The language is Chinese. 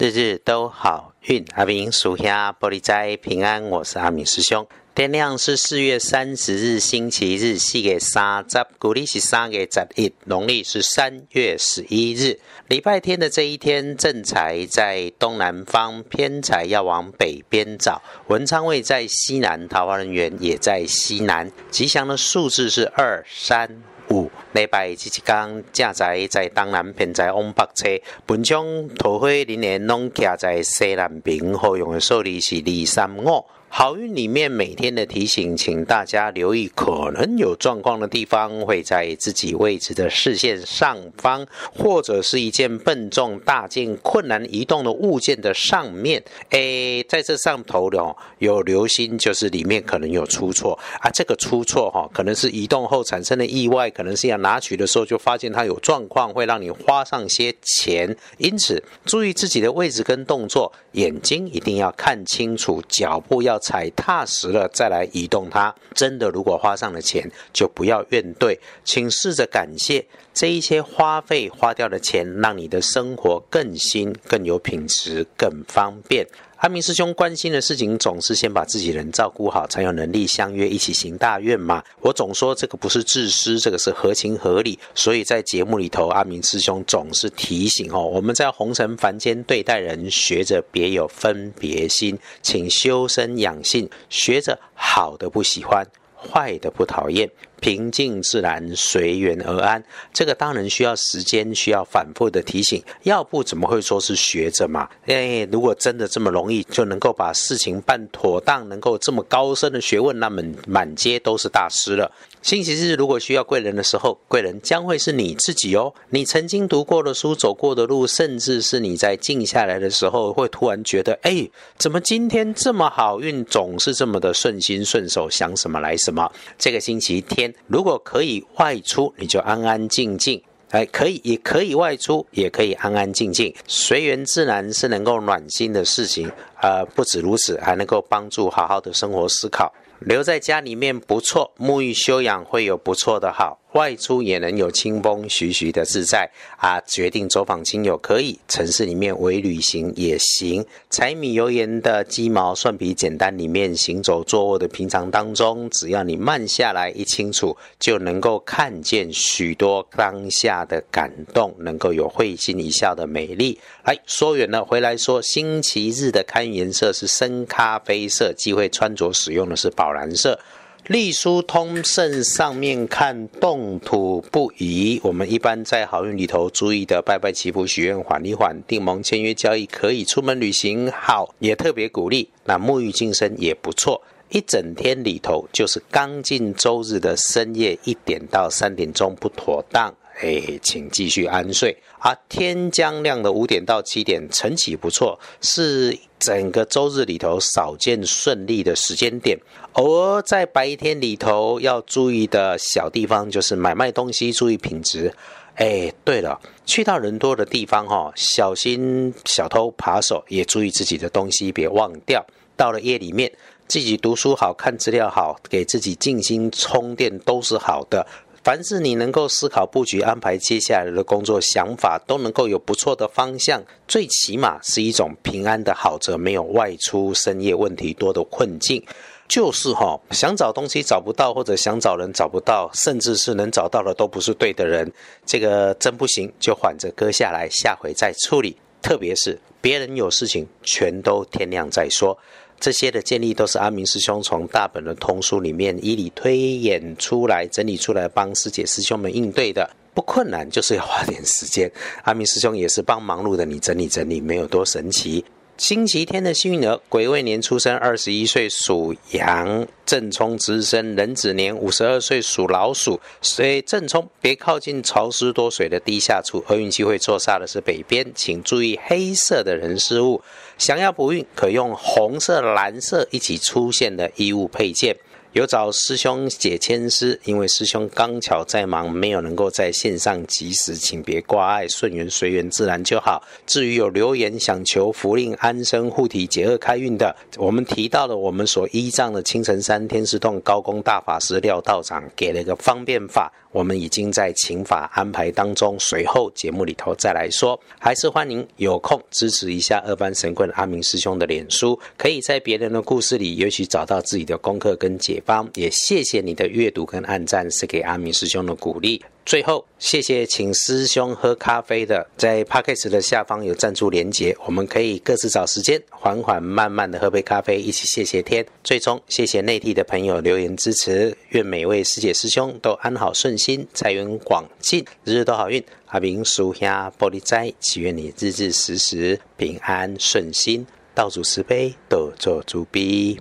日日都好运，阿明属下玻璃斋平安，我是阿明师兄。天亮是四月三十日，星期日，四月三十，古历是三月十一，农历是三月十一日，礼拜天的这一天，正财在东南方，偏财要往北边找。文昌位在西南，桃花人员也在西南。吉祥的数字是二三。有礼拜即一天，正在在东南偏在往北车，本场桃花林年拢徛在西南边，好用的数字是二三五。好运里面每天的提醒，请大家留意可能有状况的地方，会在自己位置的视线上方，或者是一件笨重大件、困难移动的物件的上面。诶，在这上头的有留心，就是里面可能有出错啊。这个出错哈，可能是移动后产生的意外，可能是要拿取的时候就发现它有状况，会让你花上些钱。因此，注意自己的位置跟动作，眼睛一定要看清楚，脚步要。踩踏实了再来移动它。真的，如果花上了钱，就不要怨怼，请试着感谢这一些花费花掉的钱，让你的生活更新、更有品质、更方便。阿明师兄关心的事情，总是先把自己人照顾好，才有能力相约一起行大愿嘛。我总说这个不是自私，这个是合情合理。所以在节目里头，阿明师兄总是提醒哦，我们在红尘凡间对待人，学着别有分别心，请修身养性，学着好的不喜欢，坏的不讨厌。平静自然，随缘而安。这个当然需要时间，需要反复的提醒。要不怎么会说是学着嘛？哎，如果真的这么容易就能够把事情办妥当，能够这么高深的学问，那么满街都是大师了。星期日如果需要贵人的时候，贵人将会是你自己哦。你曾经读过的书、走过的路，甚至是你在静下来的时候，会突然觉得，哎，怎么今天这么好运，总是这么的顺心顺手，想什么来什么。这个星期天。如果可以外出，你就安安静静。哎，可以，也可以外出，也可以安安静静，随缘自然是能够暖心的事情。呃，不止如此，还能够帮助好好的生活思考。留在家里面不错，沐浴修养会有不错的好。外出也能有清风徐徐的自在啊！决定走访亲友可以，城市里面微旅行也行。柴米油盐的鸡毛蒜皮简单里面，行走坐卧的平常当中，只要你慢下来一清楚，就能够看见许多当下的感动，能够有会心一笑的美丽。来说远了，回来说星期日的看颜色是深咖啡色，机会穿着使用的是宝蓝色。隶书通胜上面看动土不宜，我们一般在好运里头注意的拜拜祈福许愿缓一缓，定盟签约交易可以出门旅行好，也特别鼓励。那沐浴净身也不错，一整天里头就是刚进周日的深夜一点到三点钟不妥当。哎，请继续安睡啊！天将亮的五点到七点，晨起不错，是整个周日里头少见顺利的时间点。偶尔在白天里头要注意的小地方，就是买卖东西注意品质。哎，对了，去到人多的地方哈，小心小偷扒手，也注意自己的东西别忘掉。到了夜里面，自己读书好看资料好，给自己静心充电都是好的。凡是你能够思考布局安排接下来的工作想法，都能够有不错的方向。最起码是一种平安的好则没有外出深夜问题多的困境。就是哈，想找东西找不到，或者想找人找不到，甚至是能找到的都不是对的人，这个真不行，就缓着搁下来，下回再处理。特别是别人有事情，全都天亮再说。这些的建议都是阿明师兄从大本的通书里面以理推演出来、整理出来，帮师姐师兄们应对的，不困难，就是要花点时间。阿明师兄也是帮忙碌的，你整理整理，没有多神奇。星期天的幸运儿，癸未年出生，二十一岁属羊；正冲值日生，壬子年五十二岁属老鼠。所以正冲别靠近潮湿多水的地下处，厄运机会坐煞的是北边，请注意黑色的人事物。想要不运，可用红色、蓝色一起出现的衣物配件。有找师兄解签诗，因为师兄刚巧在忙，没有能够在线上及时，请别挂碍，顺缘随缘自然就好。至于有留言想求福令安身护体解厄开运的，我们提到了我们所依仗的青城山天师洞高功大法师廖道长给了一个方便法，我们已经在请法安排当中，随后节目里头再来说。还是欢迎有空支持一下二班神棍阿明师兄的脸书，可以在别人的故事里，也许找到自己的功课跟解。方也谢谢你的阅读跟按赞，是给阿明师兄的鼓励。最后，谢谢请师兄喝咖啡的，在 p o c k e 的下方有赞助连结，我们可以各自找时间，缓缓慢慢的喝杯咖啡，一起谢谢天。最终，谢谢内地的朋友留言支持，愿每位师姐师兄都安好顺心，财源广进，日日都好运。阿明叔兄玻璃斋，祈愿你日日时时平安顺心，道主慈悲，多做主逼。